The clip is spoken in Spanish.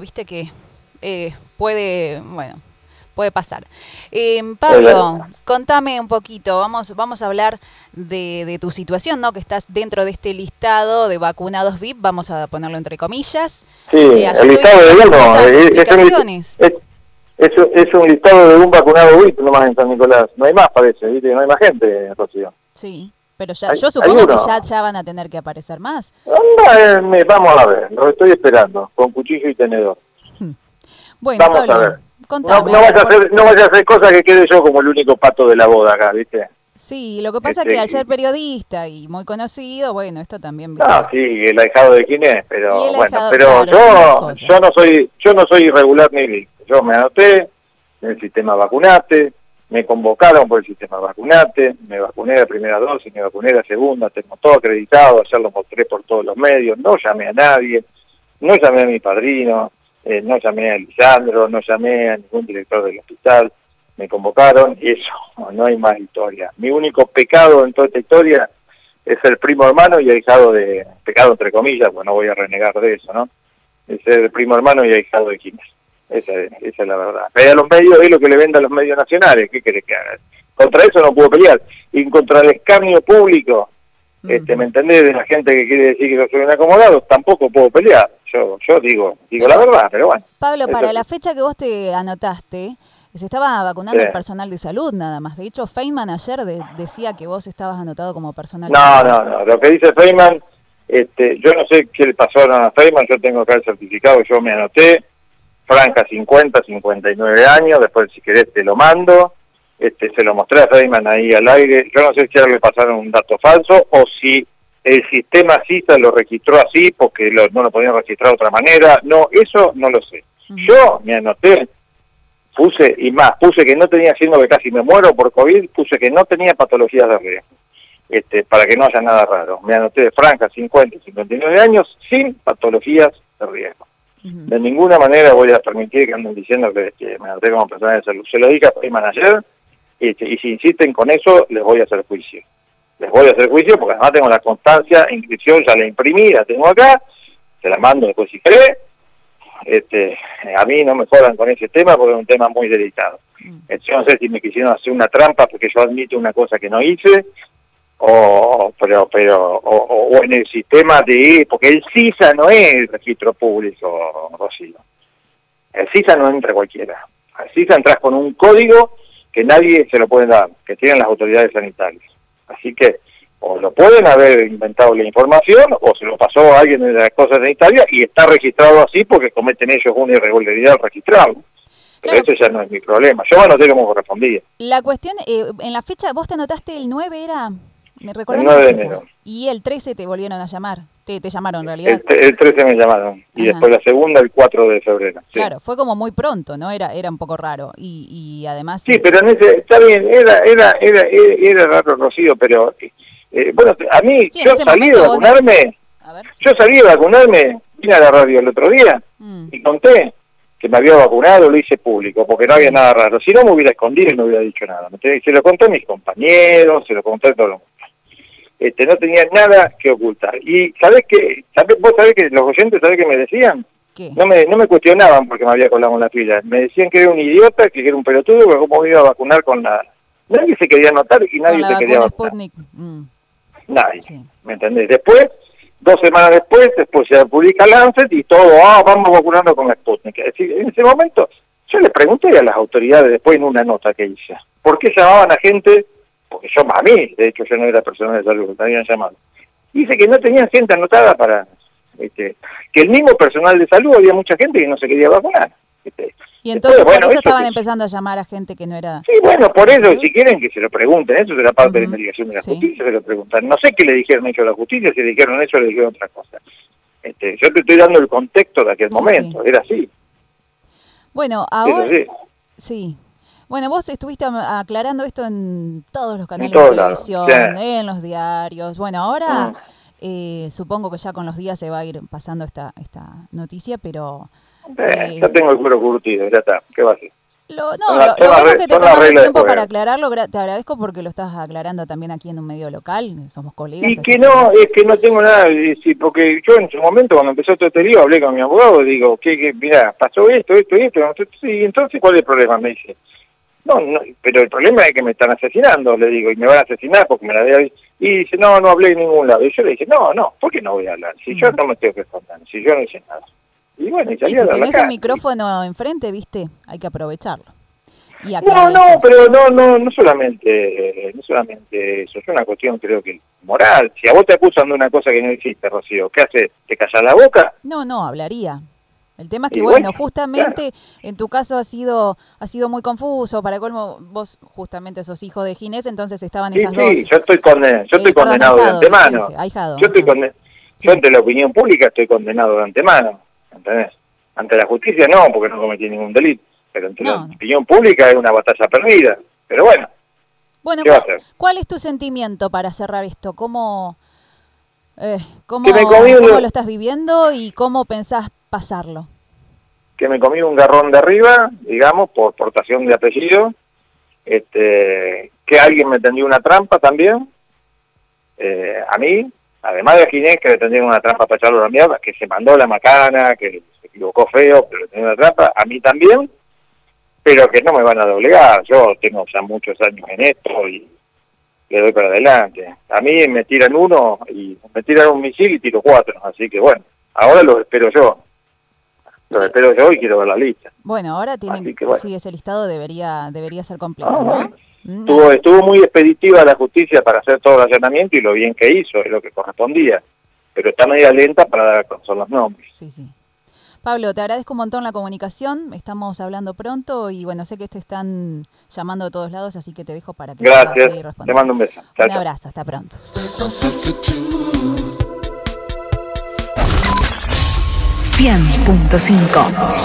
Viste que eh, puede, bueno, puede pasar. Eh, Pablo, contame un poquito, vamos, vamos a hablar de, tu situación, ¿no? Que estás dentro de este listado de vacunados VIP, vamos a ponerlo entre comillas. Sí, eh, el listado de uno, es, es, es, un listado de un vacunado VIP nomás en San Nicolás, no hay más parece, ¿viste? no hay más gente, Rocío. Sí. Pero ya, yo supongo que ya, ya van a tener que aparecer más. Eh, vamos a ver, lo estoy esperando, con cuchillo y tenedor. Hmm. Bueno, vamos a ver. no, vayas a hacer, no vaya a hacer cosas que quede yo como el único pato de la boda acá, ¿viste? Sí, lo que pasa es que este, al ser periodista y muy conocido, bueno, esto también. Ah, sí, el ahijado de quién es, pero bueno, pero yo, yo no soy, yo no soy irregular ni Yo me anoté en el sistema vacunate, me convocaron por el sistema vacunate, me vacuné la primera dosis, me vacuné la segunda, tengo todo acreditado, ayer lo mostré por todos los medios, no llamé a nadie, no llamé a mi padrino, eh, no llamé a Lisandro, no llamé a ningún director del hospital, me convocaron y eso, no hay más historia. Mi único pecado en toda esta historia es el primo hermano y ahijado de, pecado entre comillas, pues no voy a renegar de eso, ¿no? Es el primo hermano y ahijado de Quines. Esa, esa es la verdad. Pero a los medios es lo que le venden a los medios nacionales. ¿Qué querés que haga? Contra eso no puedo pelear. Y contra el escarnio público, este, ¿me entendés? De la gente que quiere decir que yo soy un acomodado, tampoco puedo pelear. Yo yo digo digo la verdad, pero bueno. Pablo, para la fecha que vos te anotaste, se estaba vacunando el personal de salud nada más. De hecho, Feynman ayer decía que vos estabas anotado como personal no, No, no, Lo que dice Feynman, este, yo no sé qué le pasó a Feynman, yo tengo acá el certificado, yo me anoté franja 50, 59 años, después si querés te lo mando, este, se lo mostré a Feynman ahí al aire, yo no sé si ahora le pasaron un dato falso o si el sistema CISA lo registró así porque no lo podían registrar de otra manera, no, eso no lo sé. Yo me anoté, puse, y más, puse que no tenía, siendo que casi me muero por COVID, puse que no tenía patologías de riesgo. Este, para que no haya nada raro. Me anoté de franja 50, 59 años sin patologías de riesgo. De ninguna manera voy a permitir que anden diciendo que, me anoté como persona de salud. Se lo dije a Payman ayer y, si insisten con eso, les voy a hacer juicio. Les voy a hacer juicio porque además tengo la constancia, inscripción, ya la imprimí, la tengo acá, se la mando después si cree. Este, a mí no me jodan con ese tema porque es un tema muy delicado. Yo no sé si me quisieron hacer una trampa porque yo admito una cosa que no hice, o pero pero o, en el sistema de porque el CISA no es el registro público Rocío el CISA no entra cualquiera al CISA entras con un código que nadie se lo puede dar que tienen las autoridades sanitarias así que o lo pueden haber inventado la información o se lo pasó a alguien de las cosas sanitarias y está registrado así porque cometen ellos una irregularidad al registrarlo pero eso ya no es mi problema. Yo no sé cómo correspondía. La cuestión, eh, en la fecha, vos te anotaste el 9, ¿era? Me el 9 de enero. Y el 13 te volvieron a llamar. Te, te llamaron en realidad. El, 13 me llamaron. Y después la segunda el 4 de febrero. Claro, fue como muy pronto, ¿no? Era era un poco raro. Y, y además... Sí, pero en ese, está bien, era, era, era, era, raro, Rocío, pero... Eh, bueno, a mí, yo salí de vacunarme... Yo salí de vacunarme, vine a la radio el otro día mm. y conté que me había vacunado, lo hice público, porque no había nada raro. Si no me hubiera escondido y no hubiera dicho nada. Se lo conté a mis compañeros, se lo conté a todo el mundo este, no tenía nada que ocultar. Y ¿sabés qué? ¿Sabés, vos sabés que los oyentes, ¿sabés qué me decían? No me, no me cuestionaban porque me había colado en la fila. Me decían que era un idiota, que era un pelotudo, que cómo me iba a vacunar con la... Nadie se quería anotar y nadie se quería vacunar. Mm. Nadie, ¿me entendés? Después, dos semanas después, después se publica Lancet y todo, ah, vamos vacunando con la Sputnik. Es decir, en ese momento, yo le pregunté a las autoridades después en una nota que hice, ¿por qué llamaban a gente porque yo a mí, de hecho yo no era personal de salud, me habían llamado, dice que no tenían gente anotada para, este, que el mismo personal de salud había mucha gente que no se quería vacunar. Este. Y entonces por eso estaban empezando a llamar a gente que no era... Sí, bueno, por eso, si quieren que se lo pregunten, eso será parte de la investigación de la justicia, se lo preguntan. No sé qué le dijeron ellos a la justicia, si le dijeron eso o le dijeron otra cosa. Este, yo te estoy dando el contexto de aquel momento, era así. Bueno, ahora... Sí. Bueno, vos estuviste aclarando esto en todos los canales de televisión, en los diarios. Bueno, ahora mm. eh, supongo que ya con los días se va a ir pasando esta, esta noticia, pero... Eh, ya tengo el cuero curtido, ya está. ¿Qué va a hacer? Lo, no, lo, bueno es que te tomas el tiempo para aclararlo, te agradezco porque lo estás aclarando también aquí en un medio local, somos colegas. Y que no, es que no tengo nada, porque yo en su momento cuando empezó todo este lío hablé con mi abogado, digo, que, que mira, pasó esto, esto, esto, sí, entonces ¿cuál es el problema? Me dice, no, no, pero el problema es que me están asesinando, le digo, y me van a asesinar porque me la de Y dice, no, no hablé en ningún lado. Y yo le dije, no, no, ¿por qué no voy a hablar? Si yo no me tengo que esconder, si yo no hice nada. Y bueno, y, y si tenés un micrófono enfrente, viste, hay que aprovecharlo. no, no, pero no, no, no solamente, eh, no solamente eso, es una cuestión creo que moral. Si a vos te acusan de una cosa que no hiciste, Rocío, ¿qué haces? ¿Te callas la boca? No, no, hablaría. El tema es que, bueno, justamente en tu caso ha sido ha sido muy confuso. Para colmo, vos justamente sos hijo de Ginés, entonces estaban esas dos. Sí, yo estoy, condenado, yo estoy condenado de antemano. yo estoy condenado. Yo ante la opinión pública estoy condenado de antemano. ¿entendés? Ante la justicia no, porque no cometí ningún delito, pero ante la opinión pública es una batalla perdida. Pero bueno, bueno ¿cuál, es tu sentimiento para cerrar esto? ¿Cómo, eh, cómo, lo estás viviendo y cómo pensás pasarlo? Que me comí un garrón de arriba, digamos, por portación de apellido, este, que alguien me tendió una trampa también, eh, a mí, además de Ginés, que le tendrían una trampa para echarlo a la mierda, que se mandó la macana, que se equivocó feo, pero le tenía una trampa, a mí también, pero que no me van a doblegar. Yo tengo ya muchos años en esto y le doy para adelante. A mí me tiran uno y me tiran un misil y tiro cuatro, así que bueno, ahora lo espero yo. Lo espero yo y quiero ver la lista. Bueno, ahora tienen, que, sí, ese listado debería debería ser completo, ah, ¿no? Estuvo, estuvo muy expeditiva la justicia para hacer todo el allanamiento y lo bien que hizo, es lo que correspondía. Pero está media lenta para dar a conocer los nombres. Sí, sí. Pablo, te agradezco un montón la comunicación, estamos hablando pronto y bueno, sé que te están llamando de todos lados, así que te dejo para que Gracias, te mando un beso. un abrazo, hasta pronto. 100.5